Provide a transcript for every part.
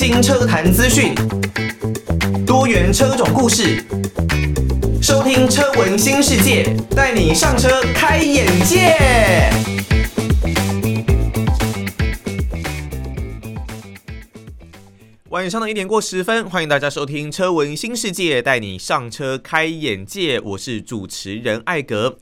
新车坛资讯，多元车种故事，收听车闻新世界，带你上车开眼界。晚上的一点过十分，欢迎大家收听车闻新世界，带你上车开眼界。我是主持人艾格。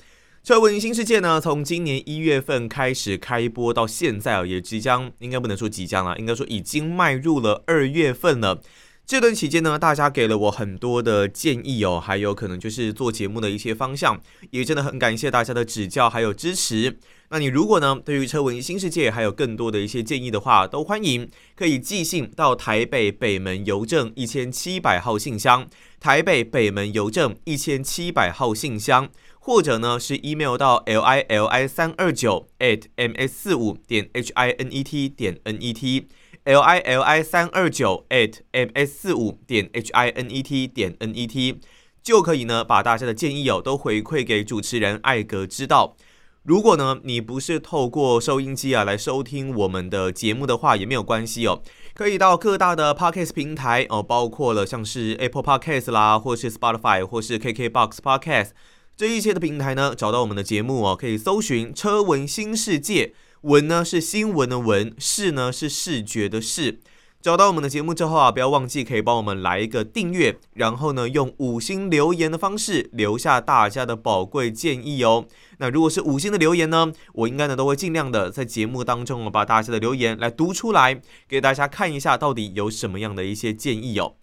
车闻新世界呢，从今年一月份开始开播到现在啊，也即将，应该不能说即将了，应该说已经迈入了二月份了。这段期间呢，大家给了我很多的建议哦，还有可能就是做节目的一些方向，也真的很感谢大家的指教还有支持。那你如果呢，对于车闻新世界还有更多的一些建议的话，都欢迎可以寄信到台北北门邮政一千七百号信箱，台北北门邮政一千七百号信箱。或者呢是 email 到 l i l i 三二九 at m s 四五点 h i n e t 点 n e t l i l i 三二九 at m s 四五点 h i n e t 点 n e t 就可以呢把大家的建议哦都回馈给主持人艾格知道。如果呢你不是透过收音机啊来收听我们的节目的话也没有关系哦，可以到各大的 podcast 平台哦，包括了像是 Apple Podcast 啦，或是 Spotify 或是 KKBox Podcast。这一切的平台呢，找到我们的节目哦，可以搜寻“车闻新世界”，闻呢是新闻的闻，视呢是视觉的视。找到我们的节目之后啊，不要忘记可以帮我们来一个订阅，然后呢用五星留言的方式留下大家的宝贵建议哦。那如果是五星的留言呢，我应该呢都会尽量的在节目当中把大家的留言来读出来，给大家看一下到底有什么样的一些建议哦。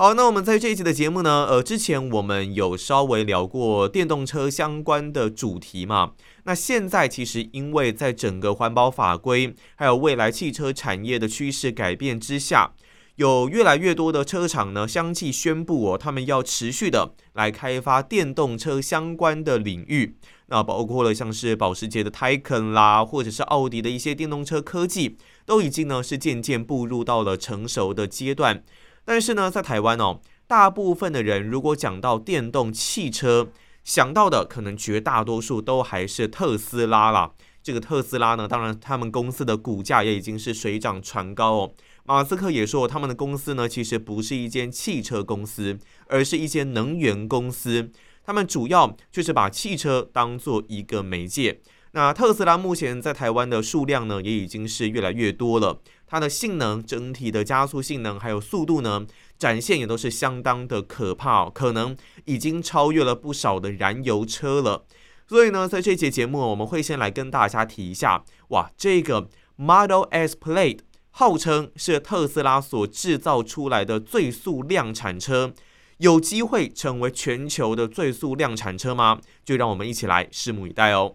好，那我们在这一集的节目呢，呃，之前我们有稍微聊过电动车相关的主题嘛。那现在其实因为在整个环保法规，还有未来汽车产业的趋势改变之下，有越来越多的车厂呢相继宣布哦，他们要持续的来开发电动车相关的领域。那包括了像是保时捷的 Taycan 啦，或者是奥迪的一些电动车科技，都已经呢是渐渐步入到了成熟的阶段。但是呢，在台湾哦，大部分的人如果讲到电动汽车，想到的可能绝大多数都还是特斯拉啦。这个特斯拉呢，当然他们公司的股价也已经是水涨船高哦。马斯克也说，他们的公司呢，其实不是一间汽车公司，而是一间能源公司。他们主要就是把汽车当做一个媒介。那特斯拉目前在台湾的数量呢，也已经是越来越多了。它的性能、整体的加速性能还有速度呢，展现也都是相当的可怕哦，可能已经超越了不少的燃油车了。所以呢，在这节节目，我们会先来跟大家提一下，哇，这个 Model S Plaid 号称是特斯拉所制造出来的最速量产车，有机会成为全球的最速量产车吗？就让我们一起来拭目以待哦。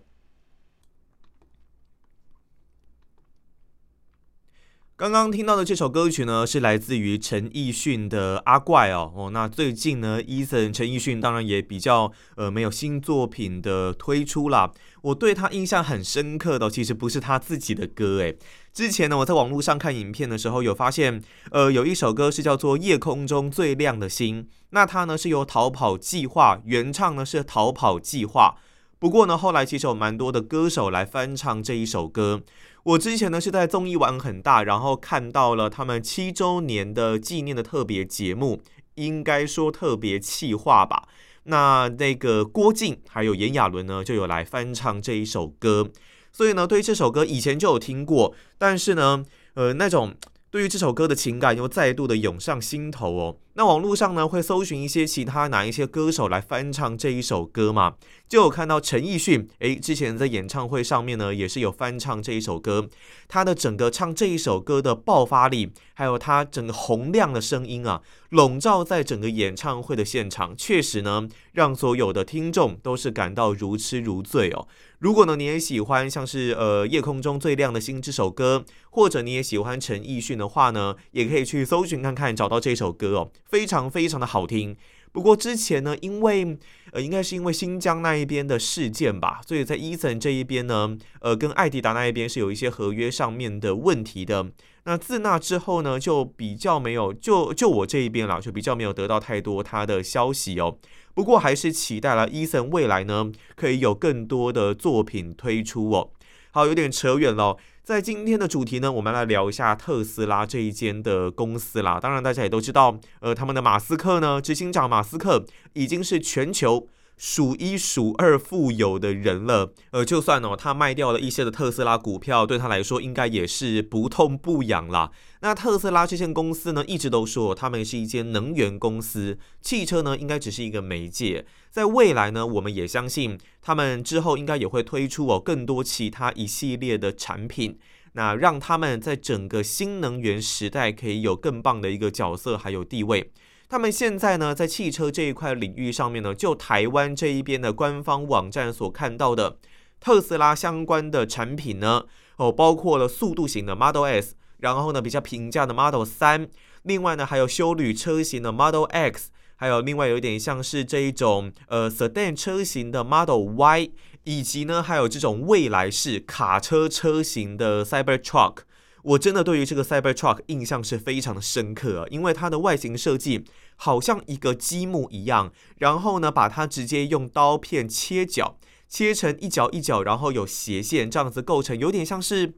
刚刚听到的这首歌曲呢，是来自于陈奕迅的《阿怪》哦哦。那最近呢，Eason 陈奕迅当然也比较呃没有新作品的推出啦。我对他印象很深刻的，其实不是他自己的歌诶。之前呢，我在网络上看影片的时候，有发现呃有一首歌是叫做《夜空中最亮的星》，那它呢是由逃跑计划原唱呢是逃跑计划。不过呢，后来其实有蛮多的歌手来翻唱这一首歌。我之前呢是在综艺玩很大，然后看到了他们七周年的纪念的特别节目，应该说特别企划吧。那那个郭靖还有炎亚纶呢就有来翻唱这一首歌，所以呢对于这首歌以前就有听过，但是呢呃那种对于这首歌的情感又再度的涌上心头哦。那网络上呢会搜寻一些其他哪一些歌手来翻唱这一首歌嘛？就有看到陈奕迅，诶，之前在演唱会上面呢也是有翻唱这一首歌。他的整个唱这一首歌的爆发力，还有他整个洪亮的声音啊，笼罩在整个演唱会的现场，确实呢让所有的听众都是感到如痴如醉哦。如果呢你也喜欢像是呃夜空中最亮的星这首歌，或者你也喜欢陈奕迅的话呢，也可以去搜寻看看，找到这首歌哦。非常非常的好听，不过之前呢，因为呃，应该是因为新疆那一边的事件吧，所以在 Eason 这一边呢，呃，跟艾迪达那一边是有一些合约上面的问题的。那自那之后呢，就比较没有，就就我这一边啦，就比较没有得到太多他的消息哦。不过还是期待了 Eason 未来呢，可以有更多的作品推出哦。好，有点扯远了。在今天的主题呢，我们来聊一下特斯拉这一间的公司啦。当然，大家也都知道，呃，他们的马斯克呢，执行长马斯克已经是全球数一数二富有的人了，呃，就算哦，他卖掉了一些的特斯拉股票，对他来说应该也是不痛不痒啦。那特斯拉这间公司呢，一直都说他们是一间能源公司，汽车呢应该只是一个媒介，在未来呢，我们也相信他们之后应该也会推出哦更多其他一系列的产品，那让他们在整个新能源时代可以有更棒的一个角色还有地位。他们现在呢，在汽车这一块领域上面呢，就台湾这一边的官方网站所看到的特斯拉相关的产品呢，哦，包括了速度型的 Model S，然后呢比较平价的 Model 3，另外呢还有休旅车型的 Model X，还有另外有一点像是这一种呃 Sedan 车型的 Model Y，以及呢还有这种未来式卡车车型的 Cybertruck。我真的对于这个 Cybertruck 印象是非常的深刻啊，因为它的外形设计好像一个积木一样，然后呢，把它直接用刀片切角，切成一角一角，然后有斜线这样子构成，有点像是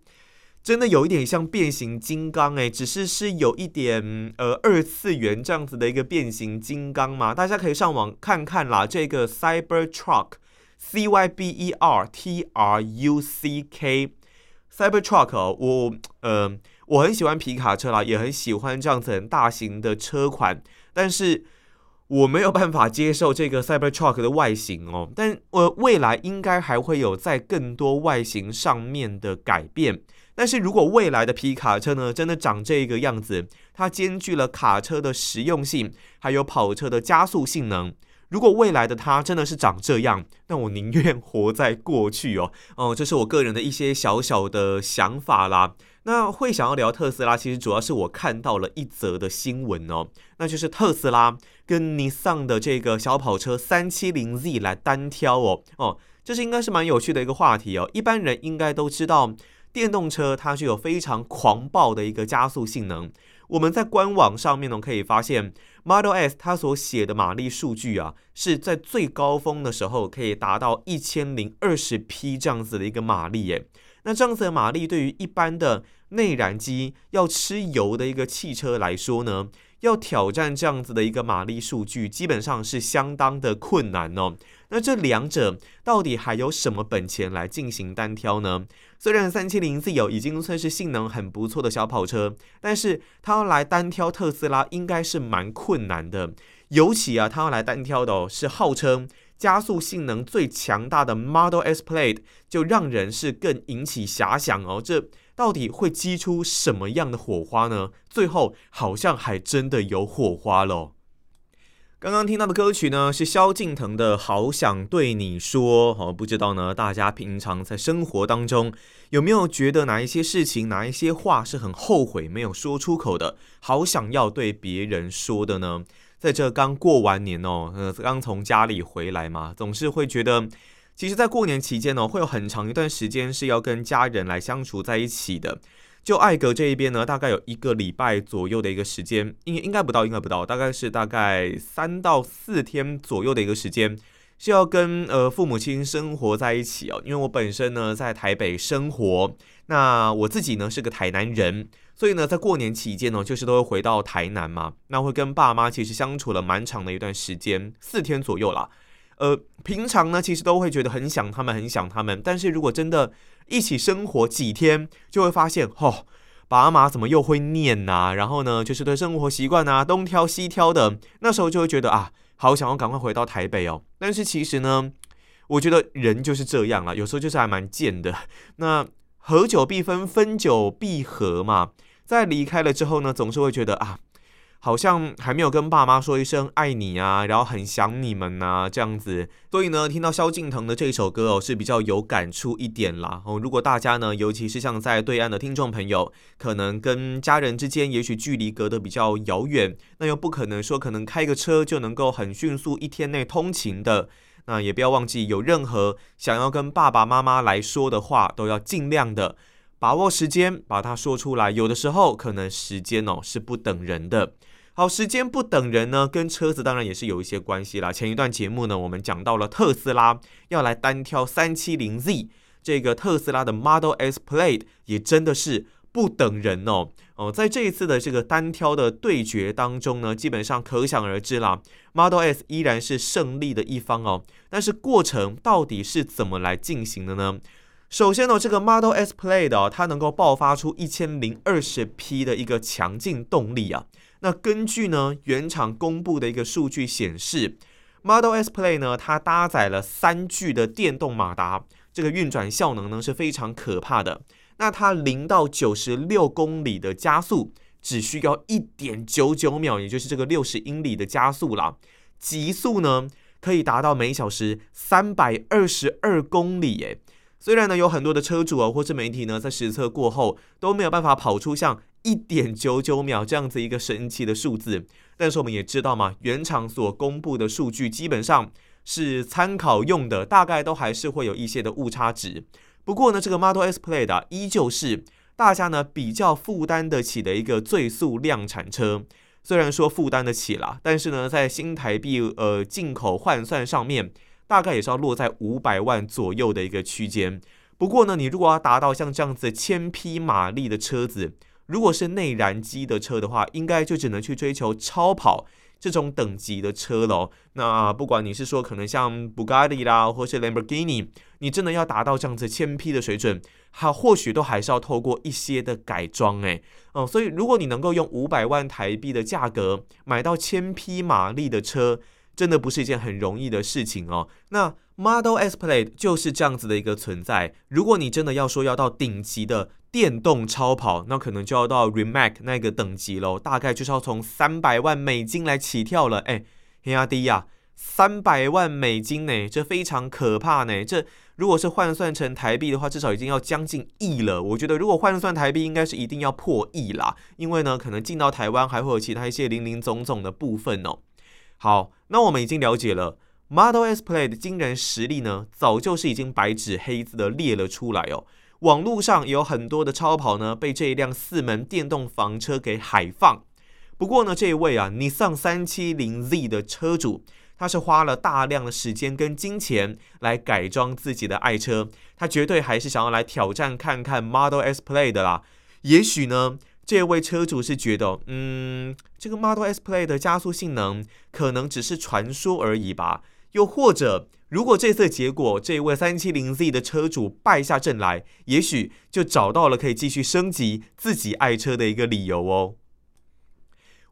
真的有一点像变形金刚诶，只是是有一点呃二次元这样子的一个变形金刚嘛，大家可以上网看看啦，这个 Cybertruck，C Y B E R T R U C K。Cybertruck，我呃我很喜欢皮卡车啦，也很喜欢这样子很大型的车款，但是我没有办法接受这个 Cybertruck 的外形哦。但我未来应该还会有在更多外形上面的改变。但是如果未来的皮卡车呢，真的长这个样子，它兼具了卡车的实用性，还有跑车的加速性能。如果未来的它真的是长这样，那我宁愿活在过去哦。哦，这是我个人的一些小小的想法啦。那会想要聊特斯拉，其实主要是我看到了一则的新闻哦，那就是特斯拉跟尼桑的这个小跑车三七零 Z 来单挑哦。哦，这是应该是蛮有趣的一个话题哦。一般人应该都知道，电动车它具有非常狂暴的一个加速性能。我们在官网上面呢，可以发现 Model S 它所写的马力数据啊，是在最高峰的时候可以达到一千零二十匹这样子的一个马力耶。那这样子的马力对于一般的内燃机要吃油的一个汽车来说呢，要挑战这样子的一个马力数据，基本上是相当的困难哦。那这两者到底还有什么本钱来进行单挑呢？虽然三七零 Z 有已经算是性能很不错的小跑车，但是它要来单挑特斯拉应该是蛮困难的。尤其啊，它要来单挑的哦，是号称加速性能最强大的 Model S Plaid，就让人是更引起遐想哦。这到底会激出什么样的火花呢？最后好像还真的有火花喽。刚刚听到的歌曲呢，是萧敬腾的《好想对你说》。好，不知道呢，大家平常在生活当中有没有觉得哪一些事情、哪一些话是很后悔没有说出口的，好想要对别人说的呢？在这刚过完年哦，呃，刚从家里回来嘛，总是会觉得，其实，在过年期间呢，会有很长一段时间是要跟家人来相处在一起的。就艾格这一边呢，大概有一个礼拜左右的一个时间，应应该不到，应该不到，大概是大概三到四天左右的一个时间，是要跟呃父母亲生活在一起哦。因为我本身呢在台北生活，那我自己呢是个台南人，所以呢在过年期间呢，就是都会回到台南嘛，那会跟爸妈其实相处了蛮长的一段时间，四天左右啦。呃，平常呢其实都会觉得很想他们，很想他们，但是如果真的。一起生活几天，就会发现，哦，爸妈怎么又会念呐、然后呢，就是对生活习惯啊，东挑西挑的。那时候就会觉得啊，好想要赶快回到台北哦。但是其实呢，我觉得人就是这样啦，有时候就是还蛮贱的。那合久必分，分久必合嘛。在离开了之后呢，总是会觉得啊。好像还没有跟爸妈说一声爱你啊，然后很想你们呐，这样子。所以呢，听到萧敬腾的这首歌哦，是比较有感触一点啦。哦，如果大家呢，尤其是像在对岸的听众朋友，可能跟家人之间也许距离隔得比较遥远，那又不可能说可能开个车就能够很迅速一天内通勤的。那也不要忘记，有任何想要跟爸爸妈妈来说的话，都要尽量的。把握时间，把它说出来。有的时候，可能时间哦是不等人的。好，时间不等人呢，跟车子当然也是有一些关系啦。前一段节目呢，我们讲到了特斯拉要来单挑三七零 Z，这个特斯拉的 Model S Plaid 也真的是不等人哦。哦，在这一次的这个单挑的对决当中呢，基本上可想而知啦，Model S 依然是胜利的一方哦。但是过程到底是怎么来进行的呢？首先呢，这个 Model S Plaid 哦，它能够爆发出一千零二十匹的一个强劲动力啊。那根据呢原厂公布的一个数据显示，Model S PlaY 呢，它搭载了三具的电动马达，这个运转效能呢是非常可怕的。那它零到九十六公里的加速只需要一点九九秒，也就是这个六十英里的加速啦。极速呢可以达到每小时三百二十二公里，诶。虽然呢，有很多的车主啊，或是媒体呢，在实测过后都没有办法跑出像一点九九秒这样子一个神奇的数字，但是我们也知道嘛，原厂所公布的数据基本上是参考用的，大概都还是会有一些的误差值。不过呢，这个 Model S Plaid，依旧是大家呢比较负担得起的一个最速量产车。虽然说负担得起啦，但是呢，在新台币呃进口换算上面。大概也是要落在五百万左右的一个区间。不过呢，你如果要达到像这样子千匹马力的车子，如果是内燃机的车的话，应该就只能去追求超跑这种等级的车喽。那不管你是说可能像布加迪啦，或是兰博基尼，你真的要达到这样子千匹的水准，它或许都还是要透过一些的改装诶。哦，所以如果你能够用五百万台币的价格买到千匹马力的车，真的不是一件很容易的事情哦。那 Model S Plaid 就是这样子的一个存在。如果你真的要说要到顶级的电动超跑，那可能就要到 Rimac 那个等级喽。大概就是要从三百万美金来起跳了。哎，黑亚迪呀，三百万美金呢，这非常可怕呢。这如果是换算成台币的话，至少已经要将近亿了。我觉得如果换算台币，应该是一定要破亿啦。因为呢，可能进到台湾还会有其他一些零零总总的部分哦。好，那我们已经了解了 Model S Plaid 的惊人实力呢，早就是已经白纸黑字的列了出来哦。网络上有很多的超跑呢，被这一辆四门电动房车给海放。不过呢，这一位啊，Nissan 370Z 的车主，他是花了大量的时间跟金钱来改装自己的爱车，他绝对还是想要来挑战看看 Model S Plaid 的啦。也许呢。这位车主是觉得，嗯，这个 Model S Plaid 的加速性能可能只是传说而已吧。又或者，如果这次结果这位 370Z 的车主败下阵来，也许就找到了可以继续升级自己爱车的一个理由哦。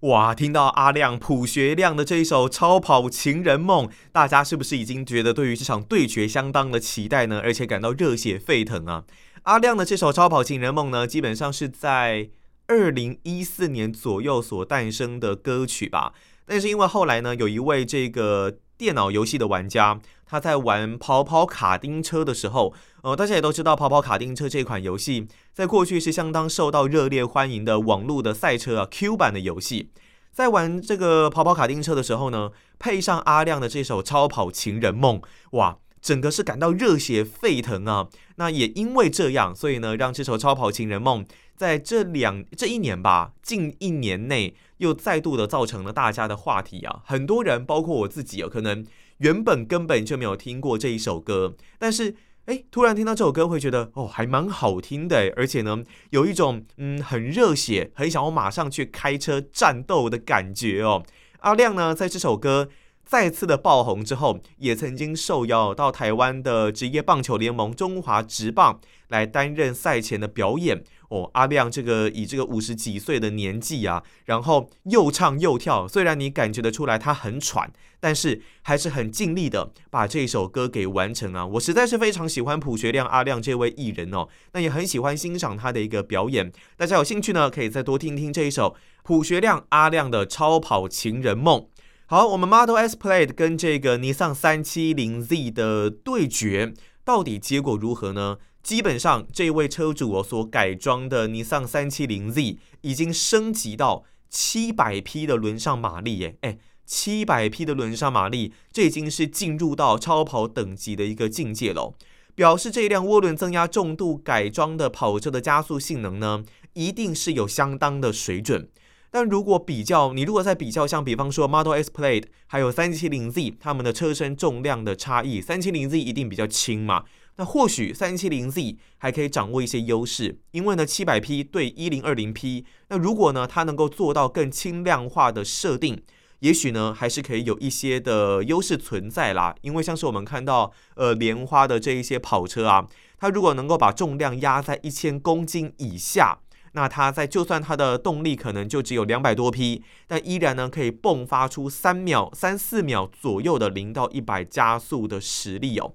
哇，听到阿亮卜学亮的这一首《超跑情人梦》，大家是不是已经觉得对于这场对决相当的期待呢？而且感到热血沸腾啊！阿亮的这首《超跑情人梦》呢，基本上是在。二零一四年左右所诞生的歌曲吧，但是因为后来呢，有一位这个电脑游戏的玩家，他在玩跑跑卡丁车的时候，呃，大家也都知道跑跑卡丁车这款游戏，在过去是相当受到热烈欢迎的网络的赛车啊 Q 版的游戏，在玩这个跑跑卡丁车的时候呢，配上阿亮的这首《超跑情人梦》，哇！整个是感到热血沸腾啊！那也因为这样，所以呢，让这首《超跑情人梦》在这两这一年吧，近一年内又再度的造成了大家的话题啊！很多人，包括我自己，有可能原本根本就没有听过这一首歌，但是哎，突然听到这首歌，会觉得哦，还蛮好听的，而且呢，有一种嗯很热血，很想要马上去开车战斗的感觉哦。阿亮呢，在这首歌。再次的爆红之后，也曾经受邀到台湾的职业棒球联盟中华职棒来担任赛前的表演。哦，阿亮这个以这个五十几岁的年纪啊，然后又唱又跳，虽然你感觉得出来他很喘，但是还是很尽力的把这首歌给完成啊。我实在是非常喜欢朴学亮阿亮这位艺人哦，那也很喜欢欣赏他的一个表演。大家有兴趣呢，可以再多听听这一首朴学亮阿亮的《超跑情人梦》。好，我们 Model S Plaid 跟这个尼桑 370Z 的对决，到底结果如何呢？基本上，这位车主我所改装的尼桑 370Z 已经升级到七百匹的轮上马力耶！哎，七百匹的轮上马力，这已经是进入到超跑等级的一个境界了。表示这辆涡轮增压重度改装的跑车的加速性能呢，一定是有相当的水准。但如果比较，你如果在比较，像比方说 Model S Plaid 还有 370Z，它们的车身重量的差异，370Z 一定比较轻嘛，那或许三七零 Z 还可以掌握一些优势，因为呢七百 P 对一零二零 P，那如果呢它能够做到更轻量化的设定，也许呢还是可以有一些的优势存在啦。因为像是我们看到呃莲花的这一些跑车啊，它如果能够把重量压在一千公斤以下，那它在就算它的动力可能就只有两百多匹，但依然呢可以迸发出三秒、三四秒左右的零到一百加速的实力哦。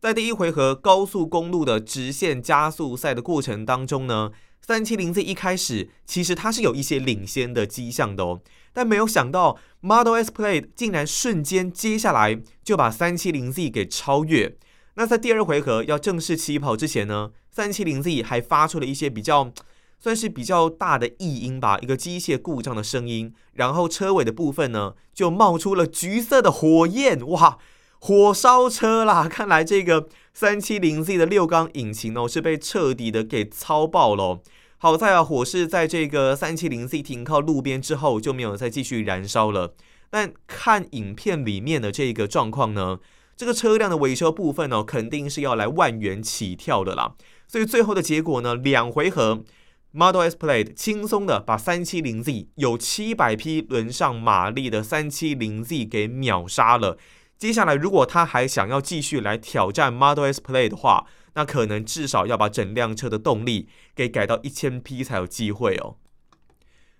在第一回合高速公路的直线加速赛的过程当中呢，三七零 Z 一开始其实它是有一些领先的迹象的哦，但没有想到 Model S Plaid 竟然瞬间接下来就把三七零 Z 给超越。那在第二回合要正式起跑之前呢，三七零 Z 还发出了一些比较算是比较大的异音吧，一个机械故障的声音，然后车尾的部分呢就冒出了橘色的火焰，哇！火烧车啦！看来这个三七零 Z 的六缸引擎哦，是被彻底的给操爆了。好在啊，火势在这个三七零 Z 停靠路边之后就没有再继续燃烧了。但看影片里面的这个状况呢，这个车辆的维修部分呢，肯定是要来万元起跳的啦。所以最后的结果呢，两回合 Model S Plaid 轻松的把三七零 Z 有七百匹轮上马力的三七零 Z 给秒杀了。接下来，如果他还想要继续来挑战 Model S Plaid 的话，那可能至少要把整辆车的动力给改到一千匹才有机会哦。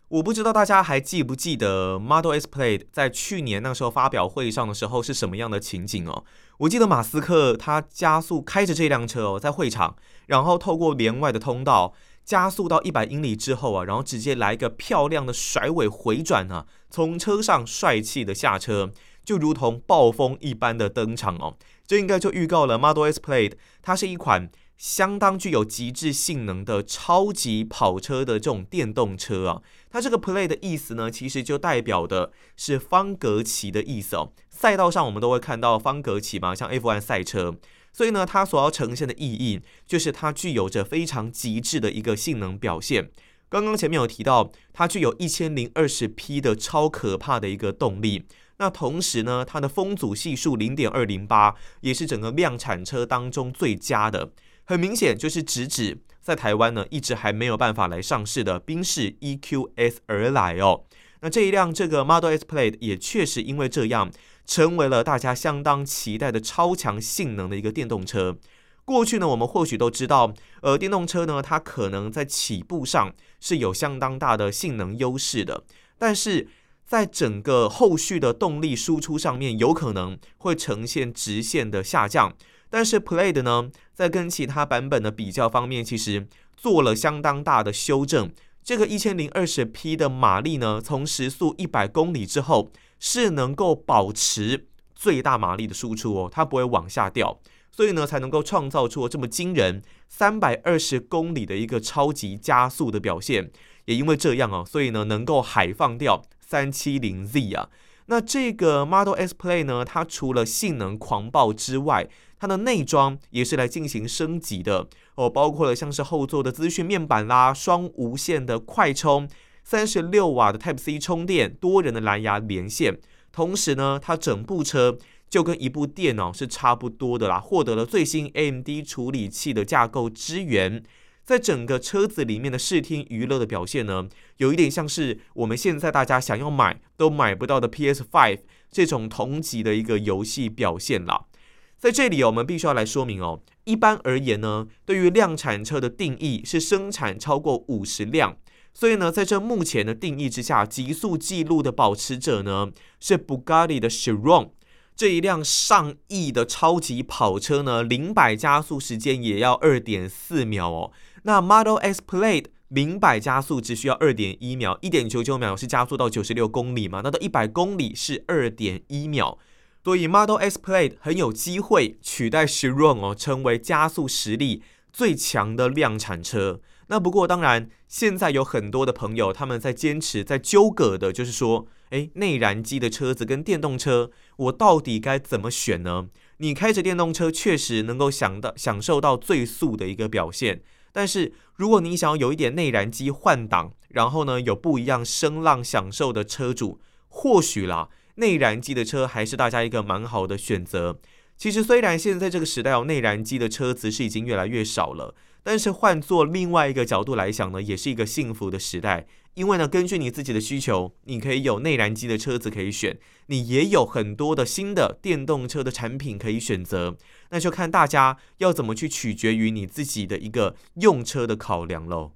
我不知道大家还记不记得 Model S Plaid 在去年那时候发表会上的时候是什么样的情景哦？我记得马斯克他加速开着这辆车哦，在会场，然后透过连外的通道加速到一百英里之后啊，然后直接来一个漂亮的甩尾回转啊，从车上帅气的下车。就如同暴风一般的登场哦，这应该就预告了 Model S Plaid，它是一款相当具有极致性能的超级跑车的这种电动车啊。它这个 Plaid 的意思呢，其实就代表的是方格旗的意思哦。赛道上我们都会看到方格旗嘛，像 F1 赛车，所以呢，它所要呈现的意义就是它具有着非常极致的一个性能表现。刚刚前面有提到，它具有一千零二十匹的超可怕的一个动力。那同时呢，它的风阻系数零点二零八，也是整个量产车当中最佳的。很明显就是直指在台湾呢一直还没有办法来上市的宾士 EQS 而来哦。那这一辆这个 Model S Plaid 也确实因为这样，成为了大家相当期待的超强性能的一个电动车。过去呢，我们或许都知道，呃，电动车呢，它可能在起步上是有相当大的性能优势的，但是。在整个后续的动力输出上面，有可能会呈现直线的下降。但是 Plaid 呢，在跟其他版本的比较方面，其实做了相当大的修正。这个一千零二十匹的马力呢，从时速一百公里之后，是能够保持最大马力的输出哦，它不会往下掉，所以呢，才能够创造出这么惊人三百二十公里的一个超级加速的表现。也因为这样哦，所以呢，能够海放掉。三七零 Z 啊，那这个 Model S Play 呢，它除了性能狂暴之外，它的内装也是来进行升级的。哦，包括了像是后座的资讯面板啦、双无线的快充、三十六瓦的 Type C 充电、多人的蓝牙连线，同时呢，它整部车就跟一部电脑是差不多的啦，获得了最新 AMD 处理器的架构支援。在整个车子里面的视听娱乐的表现呢，有一点像是我们现在大家想要买都买不到的 PS5 这种同级的一个游戏表现啦。在这里，我们必须要来说明哦，一般而言呢，对于量产车的定义是生产超过五十辆，所以呢，在这目前的定义之下，极速纪录的保持者呢是 Bugatti 的 Chiron。这一辆上亿的超级跑车呢，零百加速时间也要二点四秒哦。那 Model S Plaid 零百加速只需要二点一秒，一点九九秒是加速到九十六公里嘛？那到一百公里是二点一秒，所以 Model S Plaid 很有机会取代 Shiron 哦，成为加速实力最强的量产车。那不过当然，现在有很多的朋友他们在坚持，在纠葛的，就是说。诶，内燃机的车子跟电动车，我到底该怎么选呢？你开着电动车确实能够享到享受到最速的一个表现，但是如果你想要有一点内燃机换挡，然后呢有不一样声浪享受的车主，或许啦，内燃机的车还是大家一个蛮好的选择。其实虽然现在这个时代有内燃机的车子是已经越来越少了，但是换做另外一个角度来想呢，也是一个幸福的时代。因为呢，根据你自己的需求，你可以有内燃机的车子可以选，你也有很多的新的电动车的产品可以选择。那就看大家要怎么去取决于你自己的一个用车的考量喽。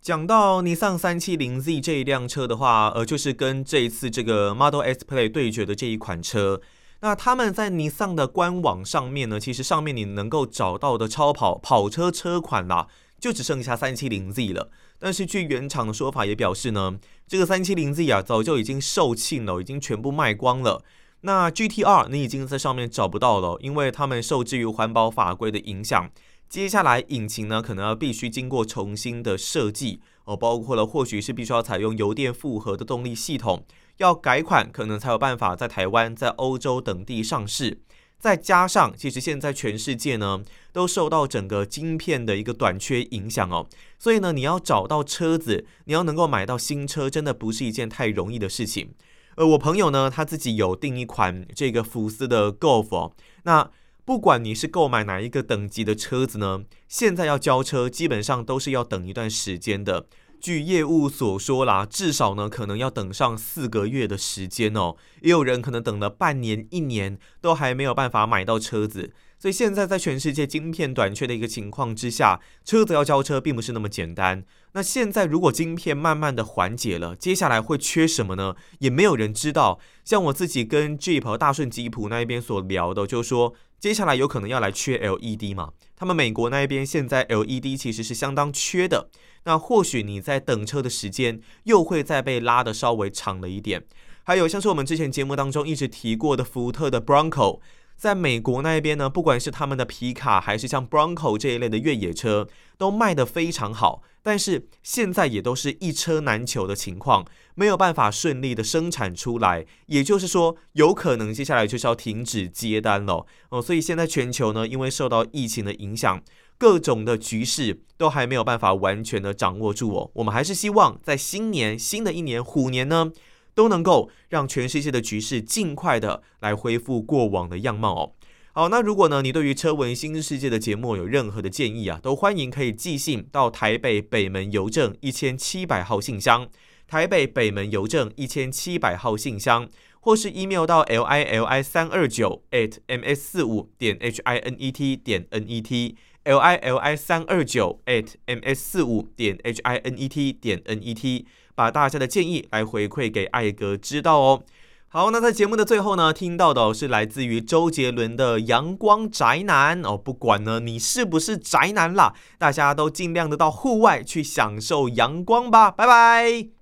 讲到尼桑三七零 Z 这一辆车的话，呃，就是跟这一次这个 Model S Play 对决的这一款车。那他们在尼桑的官网上面呢，其实上面你能够找到的超跑跑车车款啦，就只剩下三七零 Z 了。但是据原厂的说法也表示呢，这个三七零 Z 啊，早就已经售罄了，已经全部卖光了。那 GTR 你已经在上面找不到了，因为他们受制于环保法规的影响。接下来引擎呢，可能要必须经过重新的设计哦，包括了或许是必须要采用油电复合的动力系统，要改款可能才有办法在台湾、在欧洲等地上市。再加上，其实现在全世界呢都受到整个晶片的一个短缺影响哦，所以呢，你要找到车子，你要能够买到新车，真的不是一件太容易的事情。呃我朋友呢，他自己有订一款这个福斯的 Golf 哦，那不管你是购买哪一个等级的车子呢，现在要交车基本上都是要等一段时间的。据业务所说啦，至少呢可能要等上四个月的时间哦，也有人可能等了半年、一年都还没有办法买到车子。所以现在在全世界晶片短缺的一个情况之下，车子要交车并不是那么简单。那现在如果晶片慢慢的缓解了，接下来会缺什么呢？也没有人知道。像我自己跟 Jeep 和大顺吉普那一边所聊的，就是说接下来有可能要来缺 LED 嘛。他们美国那一边现在 LED 其实是相当缺的。那或许你在等车的时间又会再被拉得稍微长了一点。还有像是我们之前节目当中一直提过的福特的 Bronco。在美国那边呢，不管是他们的皮卡，还是像 Bronco 这一类的越野车，都卖得非常好。但是现在也都是一车难求的情况，没有办法顺利的生产出来。也就是说，有可能接下来就是要停止接单了哦。所以现在全球呢，因为受到疫情的影响，各种的局势都还没有办法完全的掌握住哦。我们还是希望在新年，新的一年虎年呢，都能够让全世界的局势尽快的来恢复过往的样貌哦。好，那如果呢，你对于车闻新世界的节目有任何的建议啊，都欢迎可以寄信到台北北门邮政一千七百号信箱，台北北门邮政一千七百号信箱，或是 email 到 l i l i 三二九 at m s 四五点 h i n e t 点 n e t l i l i 三二九 at m s 四五点 h i n e t 点 n e t。把大家的建议来回馈给艾格知道哦。好，那在节目的最后呢，听到的是来自于周杰伦的《阳光宅男》哦。不管呢你是不是宅男啦，大家都尽量的到户外去享受阳光吧。拜拜。